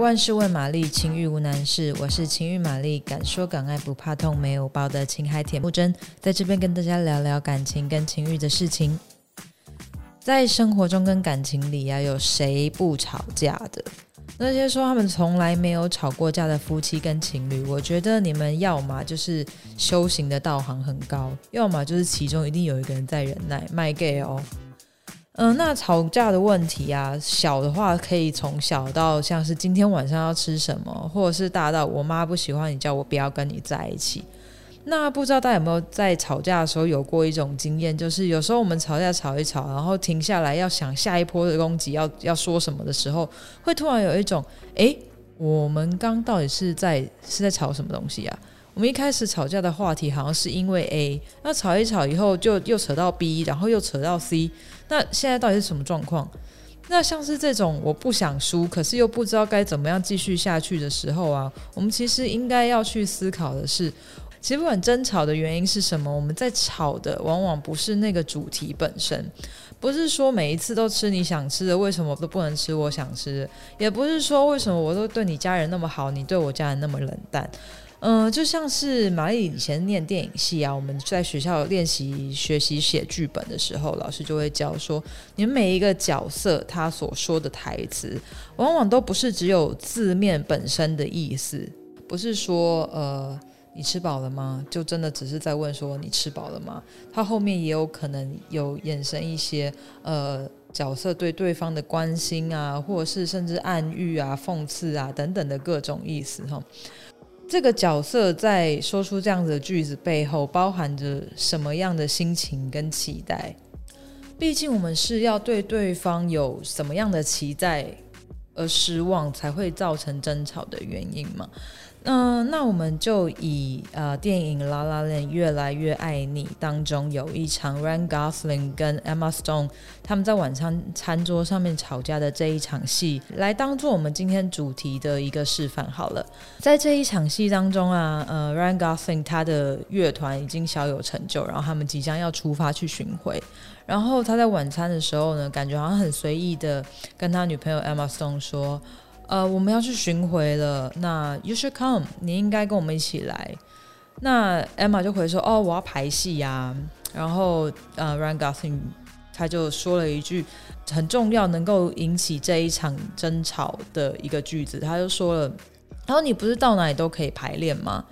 万事问玛丽，情欲无难事。我是情欲玛丽，敢说敢爱不怕痛，没有包的情海铁木真，在这边跟大家聊聊感情跟情欲的事情。在生活中跟感情里啊，有谁不吵架的？那些说他们从来没有吵过架的夫妻跟情侣，我觉得你们要么就是修行的道行很高，要么就是其中一定有一个人在忍耐。卖 gay 哦。嗯、那吵架的问题啊，小的话可以从小到像是今天晚上要吃什么，或者是大到我妈不喜欢你，叫我不要跟你在一起。那不知道大家有没有在吵架的时候有过一种经验，就是有时候我们吵架吵一吵，然后停下来要想下一波的攻击要要说什么的时候，会突然有一种，诶，我们刚到底是在是在吵什么东西啊？我们一开始吵架的话题好像是因为 A，那吵一吵以后就又扯到 B，然后又扯到 C，那现在到底是什么状况？那像是这种我不想输，可是又不知道该怎么样继续下去的时候啊，我们其实应该要去思考的是，其实不管争吵的原因是什么，我们在吵的往往不是那个主题本身，不是说每一次都吃你想吃的，为什么都不能吃我想吃的，也不是说为什么我都对你家人那么好，你对我家人那么冷淡。嗯、就像是玛丽以前念电影系啊，我们在学校练习学习写剧本的时候，老师就会教说，你们每一个角色他所说的台词，往往都不是只有字面本身的意思，不是说呃你吃饱了吗？就真的只是在问说你吃饱了吗？他后面也有可能有衍生一些呃角色对对方的关心啊，或者是甚至暗喻啊、讽刺啊等等的各种意思哈。这个角色在说出这样子的句子背后，包含着什么样的心情跟期待？毕竟我们是要对对方有什么样的期待而失望，才会造成争吵的原因嘛。嗯、那我们就以呃电影《La La Land》越来越爱你当中有一场 Ryan Gosling 跟 Emma Stone 他们在晚餐餐桌上面吵架的这一场戏来当做我们今天主题的一个示范好了。在这一场戏当中啊，呃，Ryan Gosling 他的乐团已经小有成就，然后他们即将要出发去巡回，然后他在晚餐的时候呢，感觉好像很随意的跟他女朋友 Emma Stone 说。呃，我们要去巡回了，那 You should come，你应该跟我们一起来。那 Emma 就回说，哦，我要排戏呀、然后呃，Ryan Gosling 他就说了一句很重要，能够引起这一场争吵的一个句子，他就说了，然后你不是到哪里都可以排练吗？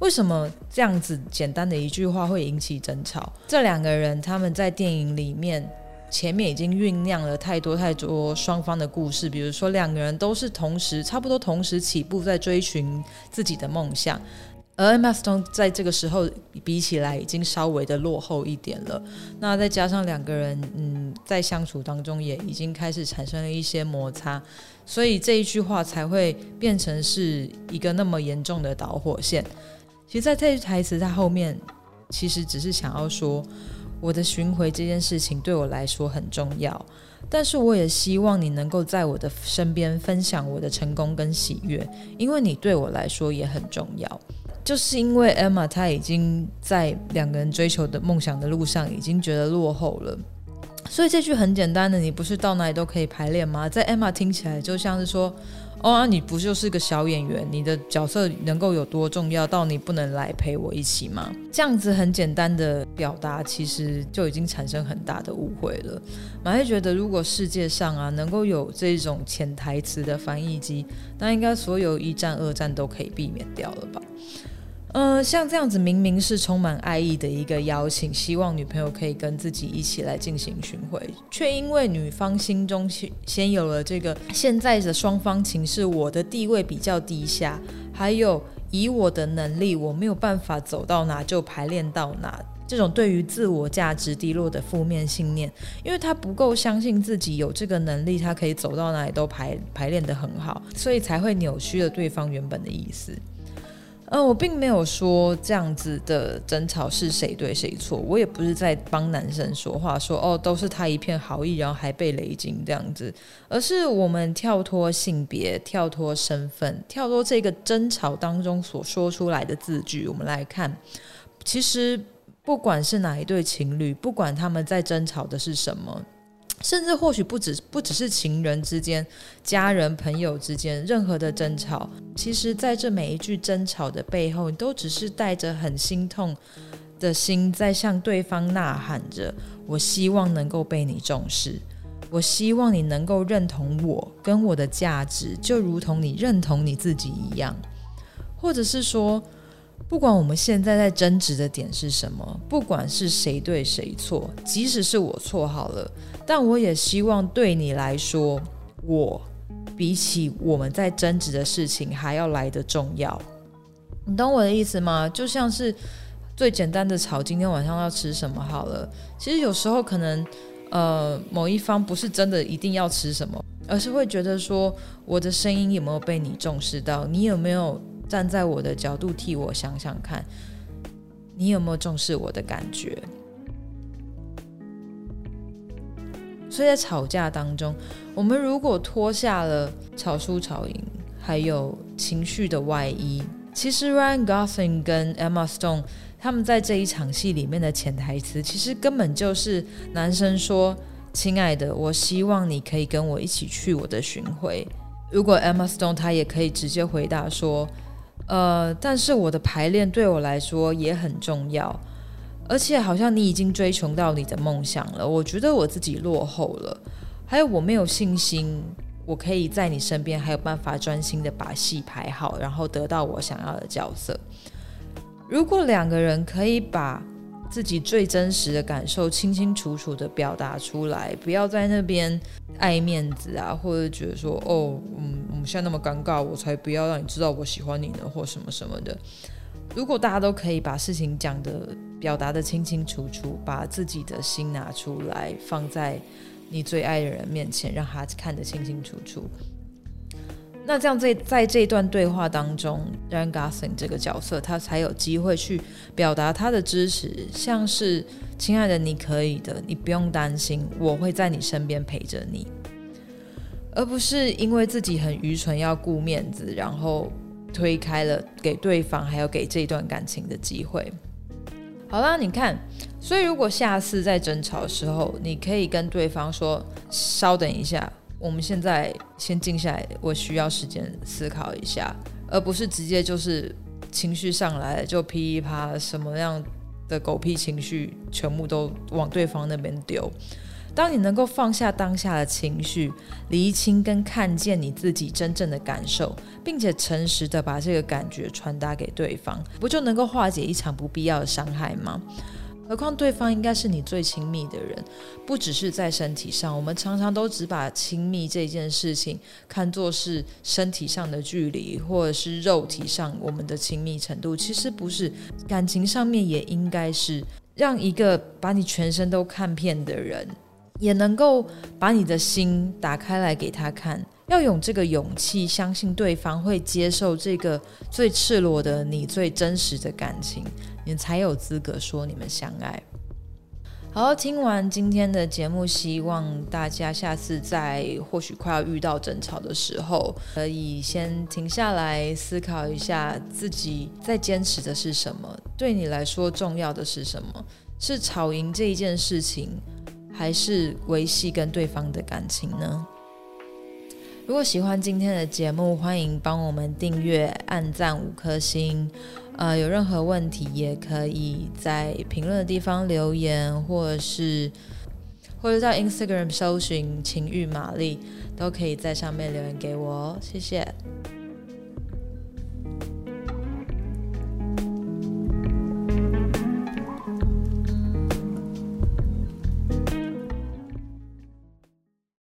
为什么这样子简单的一句话会引起争吵？这两个人他们在电影里面。前面已经酝酿了太多太多双方的故事，比如说两个人都是同时差不多同时起步在追寻自己的梦想，而 ms 在这个时候比起来已经稍微的落后一点了。那再加上两个人嗯在相处当中也已经开始产生了一些摩擦，所以这一句话才会变成是一个那么严重的导火线。其实，在这句台词在后面其实只是想要说。我的巡回这件事情对我来说很重要，但是我也希望你能够在我的身边分享我的成功跟喜悦，因为你对我来说也很重要。就是因为 Emma 她已经在两个人追求的梦想的路上已经觉得落后了，所以这句很简单的“你不是到哪里都可以排练吗？”在 Emma 听起来就像是说。哦啊，你不就是个小演员？你的角色能够有多重要到你不能来陪我一起吗？这样子很简单的表达，其实就已经产生很大的误会了。马会觉得，如果世界上啊能够有这种潜台词的翻译机，那应该所有一战、二战都可以避免掉了吧？嗯、像这样子明明是充满爱意的一个邀请，希望女朋友可以跟自己一起来进行巡回，却因为女方心中先有了这个现在的双方情势，我的地位比较低下，还有以我的能力，我没有办法走到哪就排练到哪，这种对于自我价值低落的负面信念，因为他不够相信自己有这个能力，他可以走到哪里都排排练得很好，所以才会扭曲了对方原本的意思。嗯、我并没有说这样子的争吵是谁对谁错，我也不是在帮男生说话，说哦都是他一片好意，然后还被雷击这样子，而是我们跳脱性别、跳脱身份、跳脱这个争吵当中所说出来的字句，我们来看，其实不管是哪一对情侣，不管他们在争吵的是什么。甚至或许不止不只是情人之间、家人、朋友之间，任何的争吵，其实在这每一句争吵的背后，你都只是带着很心痛的心，在向对方呐喊着：“我希望能够被你重视，我希望你能够认同我跟我的价值，就如同你认同你自己一样。”或者是说，不管我们现在在争执的点是什么，不管是谁对谁错，即使是我错好了。但我也希望对你来说，我比起我们在争执的事情还要来得重要。你懂我的意思吗？就像是最简单的吵，今天晚上要吃什么好了。其实有时候可能，呃，某一方不是真的一定要吃什么，而是会觉得说，我的声音有没有被你重视到？你有没有站在我的角度替我想想看？你有没有重视我的感觉？所以在吵架当中，我们如果脱下了吵输吵赢，还有情绪的外衣，其实 Ryan Gosling 跟 Emma Stone 他们在这一场戏里面的潜台词，其实根本就是男生说：“亲爱的，我希望你可以跟我一起去我的巡回。”如果 Emma Stone 她也可以直接回答说：“呃，但是我的排练对我来说也很重要。”而且好像你已经追求到你的梦想了，我觉得我自己落后了，还有我没有信心，我可以在你身边还有办法专心的把戏排好，然后得到我想要的角色。如果两个人可以把自己最真实的感受清清楚楚的表达出来，不要在那边爱面子啊，或者觉得说哦，嗯，们现在那么尴尬，我才不要让你知道我喜欢你呢，或什么什么的。如果大家都可以把事情讲得、表达得清清楚楚，把自己的心拿出来，放在你最爱的人面前，让他看得清清楚楚，那这样在在这段对话当中，Ryan Gosling 这个角色他才有机会去表达他的支持，像是“亲爱的，你可以的，你不用担心，我会在你身边陪着你”，而不是因为自己很愚蠢要顾面子，然后。推开了给对方还有给这段感情的机会。好啦，你看，所以如果下次在争吵的时候，你可以跟对方说：“稍等一下，我们现在先静下来，我需要时间思考一下。”而不是直接就是情绪上来就噼里啪什么样的狗屁情绪全部都往对方那边丢。当你能够放下当下的情绪，厘清跟看见你自己真正的感受，并且诚实的把这个感觉传达给对方，不就能够化解一场不必要的伤害吗？何况对方应该是你最亲密的人，不只是在身体上。我们常常都只把亲密这件事情看作是身体上的距离，或者是肉体上我们的亲密程度。其实不是，感情上面也应该是让一个把你全身都看遍的人。也能够把你的心打开来给他看，要有这个勇气，相信对方会接受这个最赤裸的你、最真实的感情，你才有资格说你们相爱。好，听完今天的节目，希望大家下次在或许快要遇到争吵的时候，可以先停下来思考一下自己在坚持的是什么，对你来说重要的是什么？是吵赢这一件事情，还是维系跟对方的感情呢？如果喜欢今天的节目，欢迎帮我们订阅、按赞五颗星。呃，有任何问题也可以在评论的地方留言，或者是或者在 Instagram 搜寻“情欲玛丽”，都可以在上面留言给我哦。谢谢。